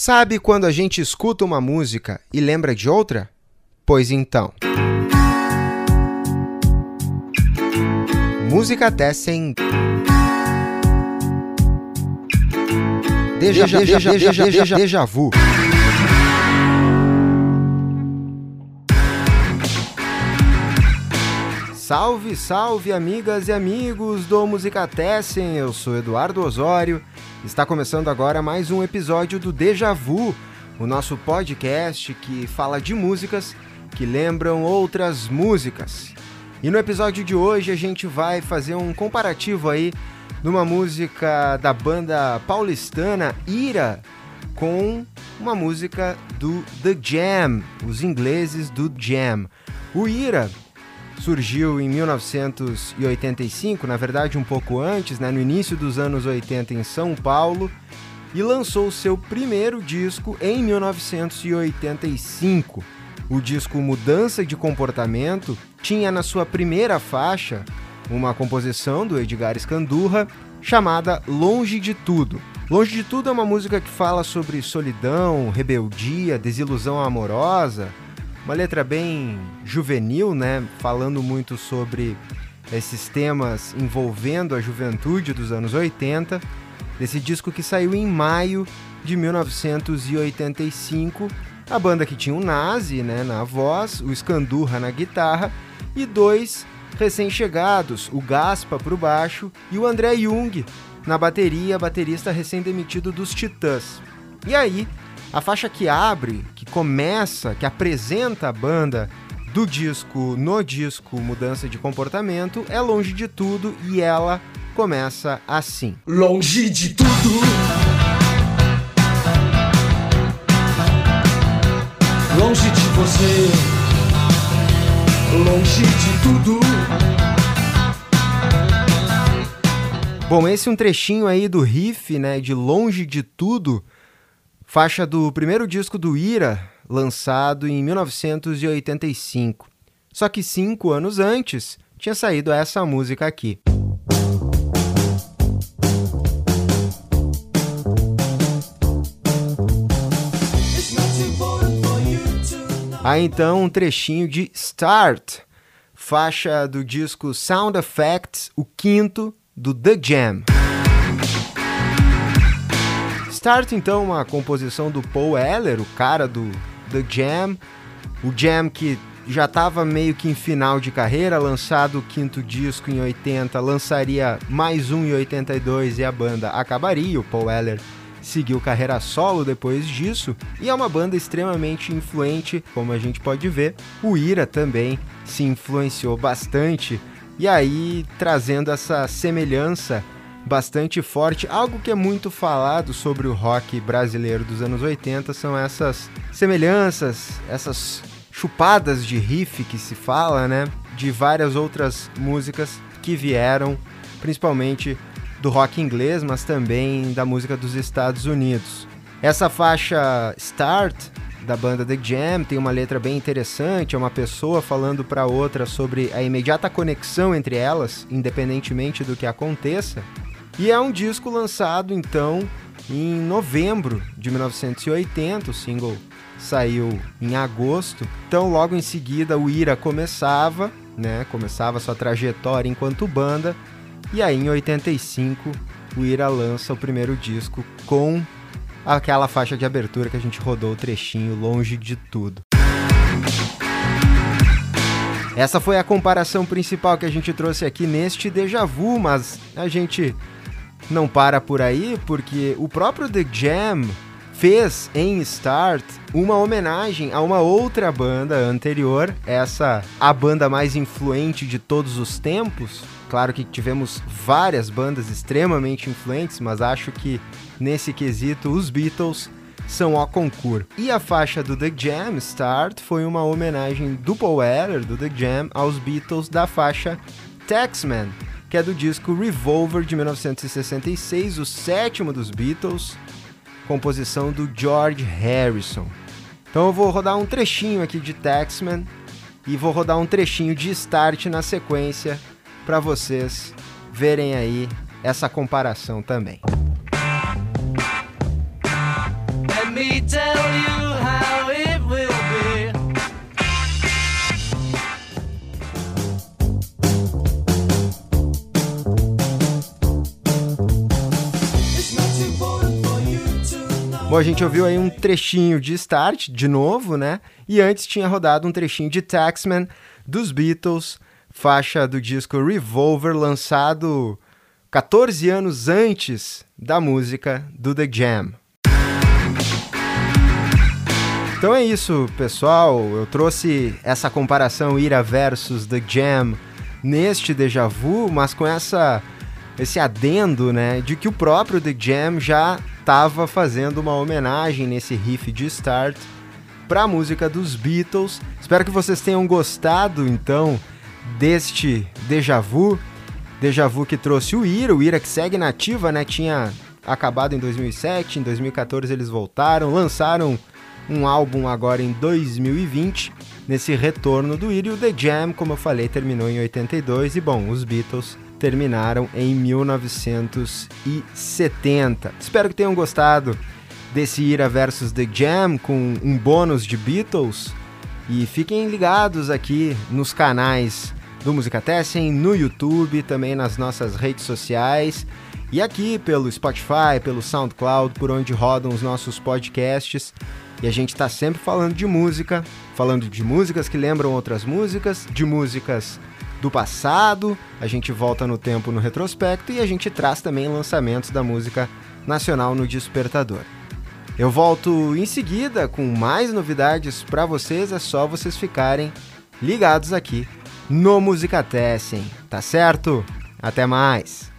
Sabe quando a gente escuta uma música e lembra de outra? Pois então. Música Tessen. Deja, deja, deja, deja, deja, deja vu. Salve, salve, amigas e amigos do Música Tessen. Eu sou Eduardo Osório. Está começando agora mais um episódio do Deja Vu, o nosso podcast que fala de músicas que lembram outras músicas. E no episódio de hoje a gente vai fazer um comparativo aí numa música da banda paulistana Ira com uma música do The Jam, os ingleses do Jam. O Ira surgiu em 1985, na verdade um pouco antes, né, no início dos anos 80 em São Paulo, e lançou seu primeiro disco em 1985. O disco Mudança de Comportamento tinha na sua primeira faixa uma composição do Edgar Escandurra chamada Longe de Tudo. Longe de Tudo é uma música que fala sobre solidão, rebeldia, desilusão amorosa, uma letra bem juvenil, né? Falando muito sobre esses temas envolvendo a juventude dos anos 80. Desse disco que saiu em maio de 1985. A banda que tinha o Nazi né, na voz, o Scandurra na guitarra e dois recém-chegados, o Gaspa para o baixo e o André Jung na bateria, baterista recém-demitido dos Titãs. E aí, a faixa que abre, começa, que apresenta a banda do disco no disco Mudança de Comportamento é Longe de Tudo e ela começa assim. Longe de tudo. Longe de você. Longe de tudo. Bom, esse é um trechinho aí do riff, né, de Longe de Tudo, faixa do primeiro disco do Ira, lançado em 1985. Só que cinco anos antes tinha saído essa música aqui. Aí então um trechinho de Start, faixa do disco Sound Effects, o quinto do The Jam. Start então uma composição do Paul Weller, o cara do The Jam, o Jam que já estava meio que em final de carreira, lançado o quinto disco em 80, lançaria mais um em 82 e a banda acabaria. O Paul Weller seguiu carreira solo depois disso e é uma banda extremamente influente, como a gente pode ver. O Ira também se influenciou bastante e aí trazendo essa semelhança bastante forte. Algo que é muito falado sobre o rock brasileiro dos anos 80 são essas semelhanças, essas chupadas de riff que se fala, né? De várias outras músicas que vieram, principalmente do rock inglês, mas também da música dos Estados Unidos. Essa faixa Start da banda The Jam tem uma letra bem interessante, é uma pessoa falando para outra sobre a imediata conexão entre elas, independentemente do que aconteça. E é um disco lançado então em novembro de 1980, o single saiu em agosto. Então logo em seguida o Ira começava, né? Começava sua trajetória enquanto banda. E aí em 85 o Ira lança o primeiro disco com aquela faixa de abertura que a gente rodou o trechinho longe de tudo. Essa foi a comparação principal que a gente trouxe aqui neste déjà vu, mas a gente não para por aí, porque o próprio The Jam fez em Start uma homenagem a uma outra banda anterior, essa a banda mais influente de todos os tempos. Claro que tivemos várias bandas extremamente influentes, mas acho que nesse quesito os Beatles são ao concurso. E a faixa do The Jam, Start, foi uma homenagem do Paul Weller, do The Jam, aos Beatles da faixa Taxman, que é do disco Revolver de 1966, o sétimo dos Beatles, composição do George Harrison. Então eu vou rodar um trechinho aqui de Taxman e vou rodar um trechinho de Start na sequência para vocês verem aí essa comparação também. Bom, a gente ouviu aí um trechinho de Start, de novo, né? E antes tinha rodado um trechinho de Taxman dos Beatles, faixa do disco Revolver, lançado 14 anos antes da música do The Jam. Então é isso, pessoal. Eu trouxe essa comparação Ira versus The Jam neste déjà vu, mas com essa esse adendo, né, de que o próprio The Jam já estava fazendo uma homenagem nesse riff de start para a música dos Beatles. Espero que vocês tenham gostado então deste déjà vu, déjà vu que trouxe o Ira, o Ira que segue nativa, né, tinha acabado em 2007, em 2014 eles voltaram, lançaram um álbum agora em 2020, nesse retorno do Ira. E o The Jam, como eu falei, terminou em 82 e bom, os Beatles terminaram em 1970. Espero que tenham gostado desse Ira versus The Jam com um bônus de Beatles e fiquem ligados aqui nos canais do Música Tessen, no YouTube, também nas nossas redes sociais e aqui pelo Spotify, pelo SoundCloud, por onde rodam os nossos podcasts. E a gente está sempre falando de música, falando de músicas que lembram outras músicas, de músicas do passado, a gente volta no tempo no retrospecto e a gente traz também lançamentos da música nacional no Despertador. Eu volto em seguida com mais novidades para vocês, é só vocês ficarem ligados aqui no Música Tessen, tá certo? Até mais!